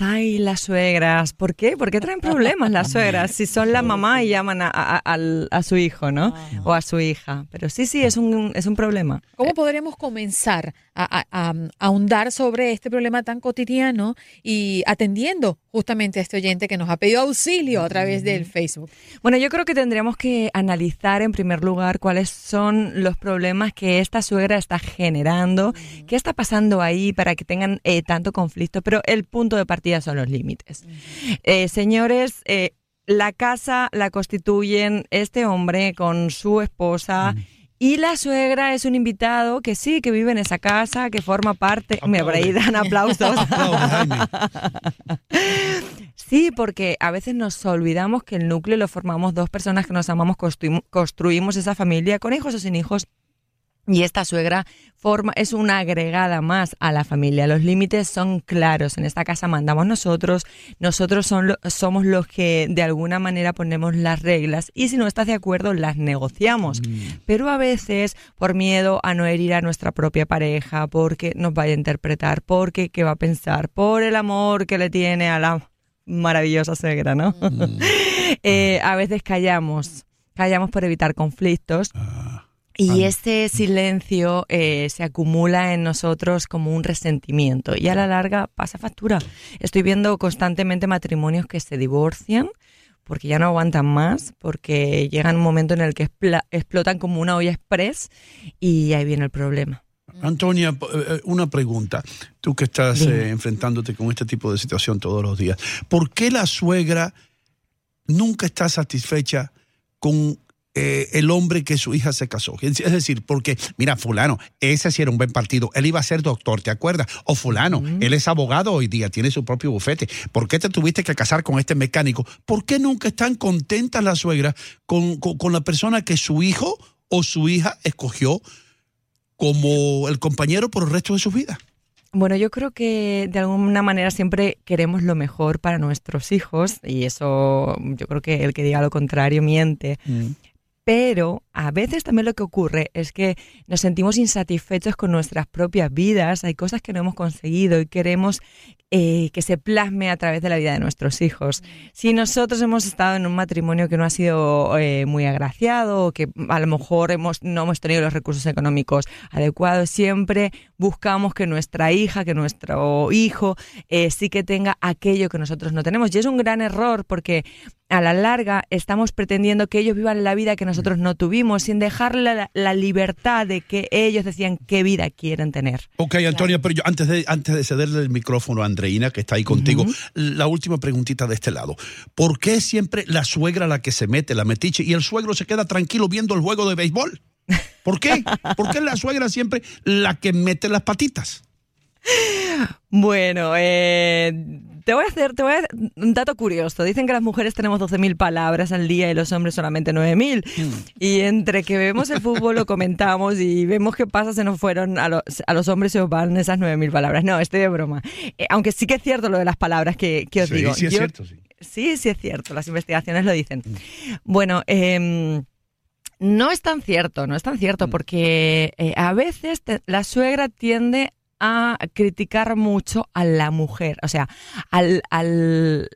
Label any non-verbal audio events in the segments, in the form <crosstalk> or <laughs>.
Ay, las suegras. ¿Por qué? ¿Por qué traen problemas las suegras? Si son la mamá y llaman a, a- al- a su hijo, ¿no? O a su hija. Pero sí, sí, es un, es un problema. ¿Cómo podremos comenzar a, a- a ahondar sobre este problema tan cotidiano y atendiendo justamente a este oyente que nos ha pedido auxilio a través del Facebook? Bueno, yo creo que tendríamos que analizar en primer lugar cuáles son los problemas que esta suegra está generando, qué está pasando ahí para que tengan eh, tanto conflicto, pero el punto de partida son los límites. Eh, señores, eh, la casa la constituyen este hombre con su esposa. Y la suegra es un invitado que sí, que vive en esa casa, que forma parte. Me por ahí dan aplausos. <laughs> <laughs> Sí, porque a veces nos olvidamos que el núcleo lo formamos dos personas que nos amamos, construim- construimos esa familia con hijos o sin hijos. Y esta suegra forma, es una agregada más a la familia. Los límites son claros. En esta casa mandamos nosotros. Nosotros son lo- somos los que de alguna manera ponemos las reglas. Y si no estás de acuerdo, las negociamos. Pero a veces, por miedo a no herir a nuestra propia pareja, porque nos vaya a interpretar, porque qué va a pensar, por el amor que le tiene a la maravillosa suegra, ¿no? <laughs> Eh, a veces callamos. Callamos por evitar conflictos. Y ese silencio eh, se acumula en nosotros como un resentimiento y a la larga pasa factura. Estoy viendo constantemente matrimonios que se divorcian porque ya no aguantan más, porque llegan un momento en el que explotan como una olla express y ahí viene el problema. Antonia, p- eh, una pregunta. Tú que estás eh, enfrentándote con este tipo de situación todos los días, ¿por qué la suegra nunca está satisfecha con eh, el hombre que su hija se casó? Es decir, porque, mira, fulano, ese sí era un buen partido, él iba a ser doctor, ¿te acuerdas? O fulano, él es abogado hoy día, tiene su propio bufete. ¿Por qué te tuviste que casar con este mecánico? ¿Por qué nunca están contentas las suegras con, con- con la persona que su hijo o su hija escogió como el compañero por el resto de su vida? Bueno, yo creo que de alguna manera siempre queremos lo mejor para nuestros hijos y eso yo creo que el que diga lo contrario miente. Pero a veces también lo que ocurre es que nos sentimos insatisfechos con nuestras propias vidas, hay cosas que no hemos conseguido y queremos eh, que se plasme a través de la vida de nuestros hijos. Si nosotros hemos estado en un matrimonio que no ha sido eh, muy agraciado, o que a lo mejor hemos, no hemos tenido los recursos económicos adecuados, siempre buscamos que nuestra hija, que nuestro hijo eh, sí que tenga aquello que nosotros no tenemos. Y es un gran error porque a la larga estamos pretendiendo que ellos vivan la vida que nosotros no tuvimos, sin dejarle la, la libertad de que ellos decían qué vida quieren tener. Ok, Antonia, pero yo antes de, antes de cederle el micrófono a Andreina, que está ahí contigo, la última preguntita de este lado. ¿Por qué siempre la suegra la que se mete, la metiche, y el suegro se queda tranquilo viendo el juego de béisbol? ¿Por qué? ¿Por qué la suegra siempre la que mete las patitas? <laughs> Bueno, eh, Te voy a hacer, te voy a un dato curioso. Dicen que las mujeres tenemos 12.000 palabras al día y los hombres solamente 9.000. Y entre que vemos el fútbol, lo comentamos y vemos qué pasa, se nos fueron a los, a los hombres se os van esas 9.000 palabras. No, estoy de broma. Eh, aunque sí que es cierto lo de las palabras que, que os Sí, digo. sí es Yo- cierto, sí. Sí, sí es cierto, las investigaciones lo dicen. Bueno, em, no es tan cierto, no es tan cierto, porque eh, a veces te- la suegra tiende a criticar mucho a la mujer, o sea, al, al,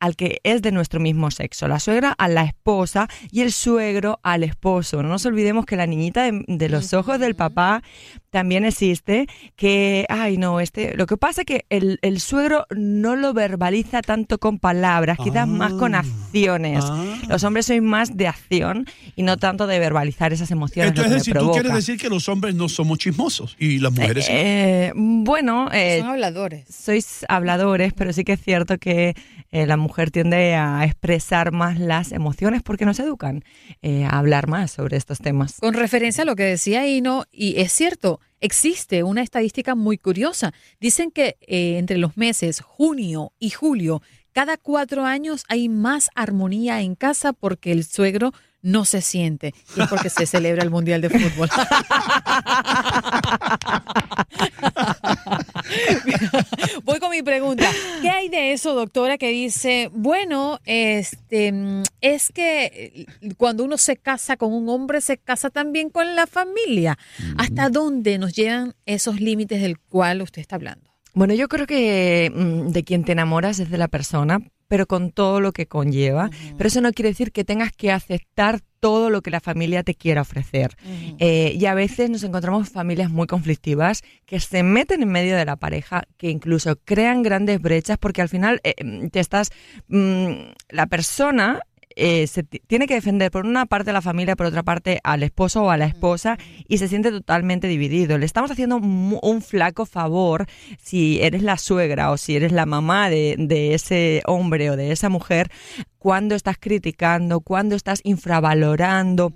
al que es de nuestro mismo sexo, la suegra a la esposa y el suegro al esposo. No nos olvidemos que la niñita de, de los ojos del papá también existe, que, ay no, este, lo que pasa es que el, el suegro no lo verbaliza tanto con palabras, quizás más con acciones. Los hombres sois más de acción y no tanto de verbalizar esas emociones. Entonces, me si tú quieres decir que los hombres no somos chismosos y las mujeres sí. Eh, bueno, eh, Son habladores. sois habladores, pero sí que es cierto que eh, la mujer tiende a expresar más las emociones porque nos educan eh, a hablar más sobre estos temas. Con referencia a lo que decía Ino, y es cierto, existe una estadística muy curiosa. Dicen que eh, entre los meses junio y julio, cada cuatro años hay más armonía en casa porque el suegro no se siente. Y es porque se celebra el Mundial de Fútbol. <laughs> Voy con mi pregunta. ¿Qué hay de eso, doctora, que dice, bueno, este, mm, es que eh, cuando uno se casa con un hombre, se casa también con la familia? ¿Hasta dónde nos llegan esos límites del cual usted está hablando? Bueno, yo creo que mm, de quien te enamoras es de la persona, pero con todo lo que conlleva. Pero eso no quiere decir que tengas que aceptar todo lo que la familia te quiera ofrecer. Eh, y a veces nos encontramos familias muy conflictivas que se meten en medio de la pareja, que incluso crean grandes brechas, porque al final eh, mm, te estás. mm, la persona. Eh, se ti- tiene que defender por una parte a la familia, por otra parte al esposo o a la esposa y se siente totalmente dividido. Le estamos haciendo un flaco favor si eres la suegra o si eres la mamá de, de ese hombre o de esa mujer cuando estás criticando, cuando estás infravalorando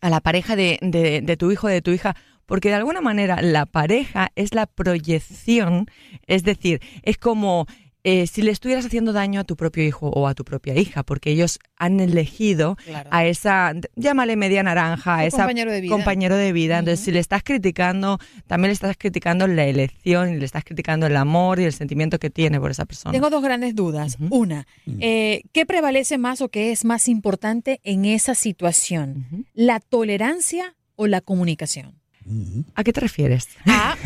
a la pareja de, de- de tu hijo o de tu hija, porque de alguna manera la pareja es la proyección, es decir, es como eh, si le estuvieras haciendo daño a tu propio hijo o a tu propia hija, porque ellos han elegido Claro. a esa, llámale media naranja, a esa compañero de vida. compañero de vida. Entonces, si le estás criticando, también le estás criticando la elección y le estás criticando el amor y el sentimiento que tiene por esa persona. Tengo dos grandes dudas. Una, eh, ¿qué prevalece más o qué es más importante en esa situación? ¿La tolerancia o la comunicación? ¿A qué te refieres? a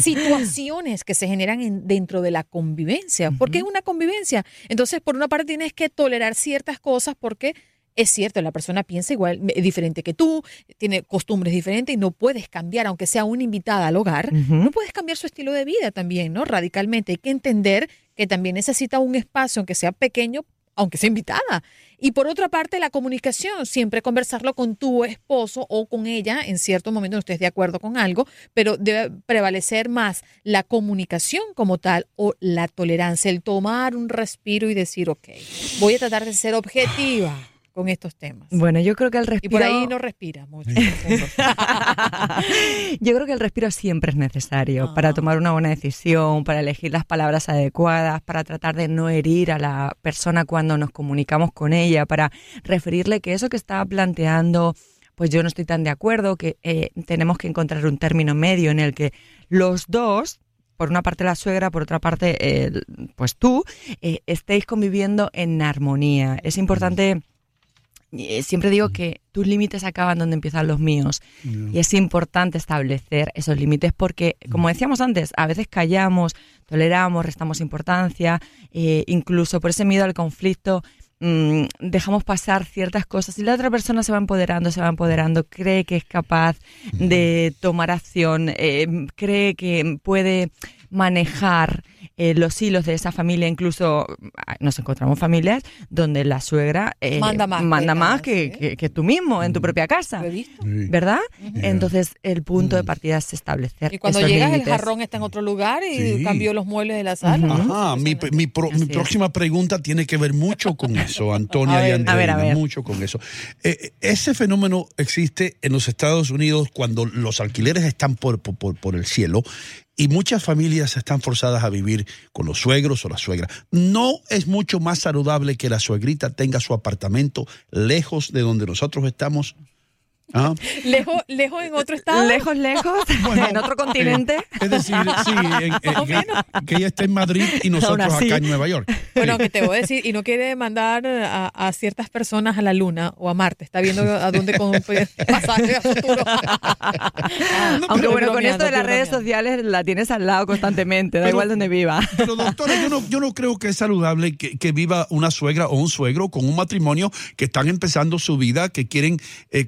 situaciones que se generan en- dentro de la convivencia, porque es una convivencia. Entonces, por una parte tienes que tolerar ciertas cosas porque es cierto, la persona piensa igual, es diferente que tú, tiene costumbres diferentes y no puedes cambiar, aunque sea una invitada al hogar, no puedes cambiar su estilo de vida también, ¿no? Radicalmente. Hay que entender que también necesita un espacio, aunque sea pequeño, aunque sea invitada. Y por otra parte, la comunicación, siempre conversarlo con tu esposo o con ella en cierto momento no estés de acuerdo con algo, pero debe prevalecer más la comunicación como tal o la tolerancia, el tomar un respiro y decir, ok, voy a tratar de ser objetiva con estos temas. Bueno, yo creo que el Y respiro... por ahí no respira mucho. <laughs> Yo creo que el respiro siempre es necesario para tomar una buena decisión, para elegir las palabras adecuadas, para tratar de no herir a la persona cuando nos comunicamos con ella, para referirle que eso que estaba planteando, pues yo no estoy tan de acuerdo, que eh, tenemos que encontrar un término medio en el que los dos por una parte la suegra, por otra parte, eh, pues tú, eh, estéis conviviendo en armonía. Es importante, siempre digo que tus límites acaban donde empiezan los míos. Y es importante establecer esos límites porque, como decíamos antes, a veces callamos, toleramos, restamos importancia, eh, incluso por ese miedo al conflicto. mm, dejamos pasar ciertas cosas y la otra persona se va empoderando, se va empoderando, cree que es capaz de tomar acción, eh, cree que puede manejar eh, los hilos de esa familia, incluso ah, nos encontramos familias donde la suegra eh, Manda más que manda más nada, que, sí. que- que tú mismo en tu propia casa. ¿Lo he visto? ¿Verdad? Entonces, el punto de partida es establecer. Y cuando esos llegas, el jarrón está en otro lugar y Sí. cambió los muebles de la sala. Ajá, mi, mi pro- mi Así es. próxima pregunta tiene que ver mucho con eso, <laughs> Antonia A y ver. Andreina, A ver, a ver. mucho con eso. Eh, ese fenómeno existe en los Estados Unidos cuando los alquileres están por, por- por el cielo y muchas familias están forzadas a vivir con los suegros o la suegra. No es mucho más saludable que la suegrita tenga su apartamento lejos de donde nosotros estamos. ¿Ah? Lejos, lejos en otro estado. Lejos, lejos, <laughs> en otro continente. Eh, es decir, sí, <laughs> en- en- que, que ella esté en Madrid y <laughs> nosotros acá en Nueva York. Bueno, que te voy a decir, y no quiere mandar a, a ciertas personas a la luna o a Marte. Está viendo a dónde con pasaje a futuro. Aunque bueno, con esto de las redes sociales la tienes al lado constantemente, da Pero- igual donde viva. Pero doctora, yo no, yo no creo que es saludable que, que viva una suegra o un suegro con un matrimonio que están empezando su vida, que quieren eh,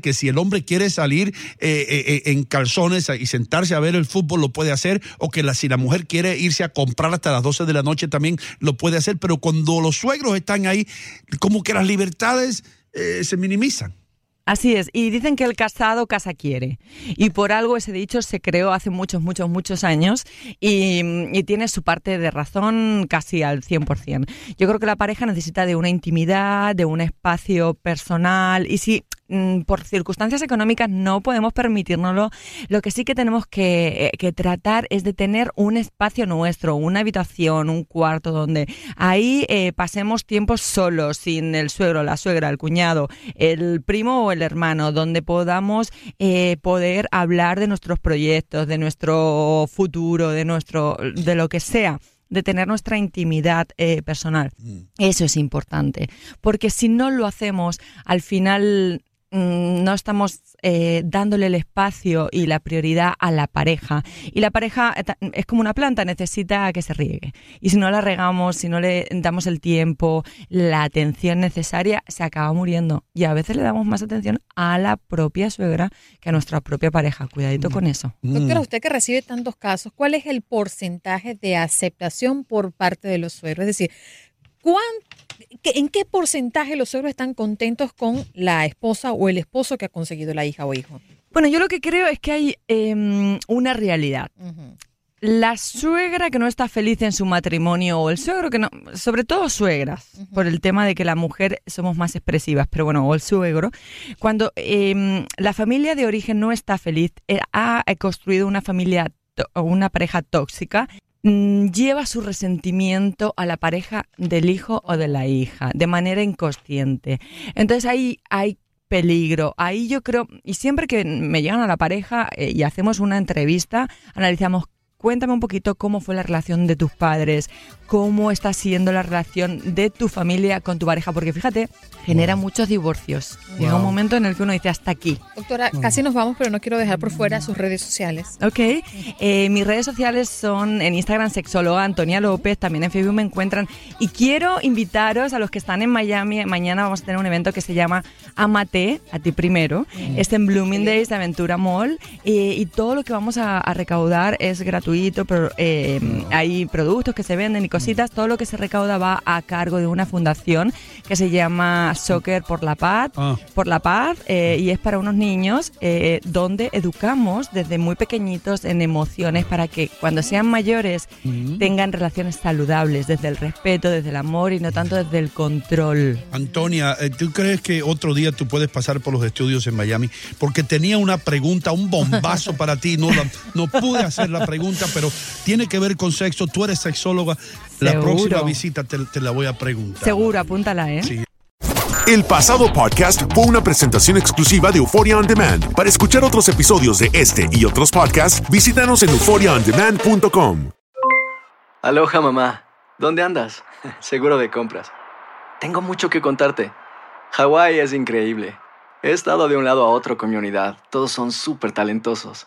que si el hombre quiere salir eh, eh, eh, en calzones y sentarse a ver el fútbol lo puede hacer, o que si la mujer quiere irse a comprar hasta las 12 de la noche también lo puede hacer, pero cuando los suegros están ahí, como que las libertades se minimizan. Así es, y dicen que el casado casa quiere. Y por algo ese dicho se creó hace muchos, muchos, muchos años y, y tiene su parte de razón casi al 100%. Yo creo que la pareja necesita de una intimidad, de un espacio personal y si por circunstancias económicas no podemos permitírnoslo, lo que sí que tenemos que, eh, que tratar es de tener un espacio nuestro, una habitación, un cuarto donde ahí eh, pasemos tiempos solos, sin el suegro, la suegra, el cuñado, el primo o el hermano, donde podamos eh, poder hablar de nuestros proyectos, de nuestro futuro, de nuestro, de lo que sea de tener nuestra intimidad eh, personal. Eso es importante, porque si no lo hacemos, al final mm, no estamos eh, dándole el espacio y la prioridad a la pareja. Y la pareja eh, es como una planta, necesita que se riegue. Y si no la regamos, si no le damos el tiempo, la atención necesaria, se acaba muriendo. Y a veces le damos más atención a la propia suegra que a nuestra propia pareja. Cuidadito con eso. Doctora, usted que recibe tantos casos, ¿cuál es el porcentaje de aceptación por parte de los suegros? Es decir, ¿cuán- qué- ¿en qué porcentaje los suegros están contentos con la esposa o el esposo que ha conseguido la hija o hijo? Bueno, yo lo que creo es que hay em, una realidad. La suegra que no está feliz en su matrimonio o el suegro que no, sobre todo suegras, por el tema de que la mujer somos más expresivas, pero bueno, o el suegro, cuando em, la familia de origen no está feliz, eh, ha construido una familia una pareja tóxica, lleva su resentimiento a la pareja del hijo o de la hija de manera inconsciente. Entonces ahí hay peligro. Ahí yo creo, y siempre que me llegan a la pareja eh, y hacemos una entrevista, analizamos, cuéntame un poquito cómo fue la relación de tus padres, cómo está siendo la relación de tu familia con tu pareja, porque fíjate, genera muchos divorcios. Llega un Wow. momento en el que uno dice, hasta aquí. Doctora, casi nos vamos, pero no quiero dejar por fuera sus redes sociales. Ok, eh, mis redes sociales son en Instagram sexóloga Antonia López, también en Facebook me encuentran y quiero invitaros a los que están en Miami, mañana vamos a tener un evento que se llama Amate, a ti primero, es en Bloomingdale's de Aventura Mall eh, y todo lo que vamos a, a recaudar es gratuito, pero eh, hay productos que se venden y cositas, todo lo que se recauda va a cargo de una fundación que se llama Soccer por la Paz, Ah. por la paz eh, y es para unos niños eh, donde educamos desde muy pequeñitos en emociones para que cuando sean mayores tengan relaciones saludables desde el respeto, desde el amor y no tanto desde el control. Antonia, eh, ¿tú crees que otro día tú puedes pasar por los estudios en Miami? Porque tenía una pregunta, un bombazo para ti. No, la- no pude hacer la pregunta, pero tiene que ver con sexo. Tú eres sexóloga. La Seguro. próxima visita te, te la voy a preguntar. Seguro, apúntala, ¿eh? Sí. El pasado podcast fue una presentación exclusiva de Euphoria On Demand. Para escuchar otros episodios de este y otros podcasts, visítanos en euphoriaondemand.com. Aloha mamá, ¿dónde andas? <laughs> Seguro de compras. Tengo mucho que contarte. Hawái es increíble. He estado de un lado a otro con mi unidad. Todos son súper talentosos.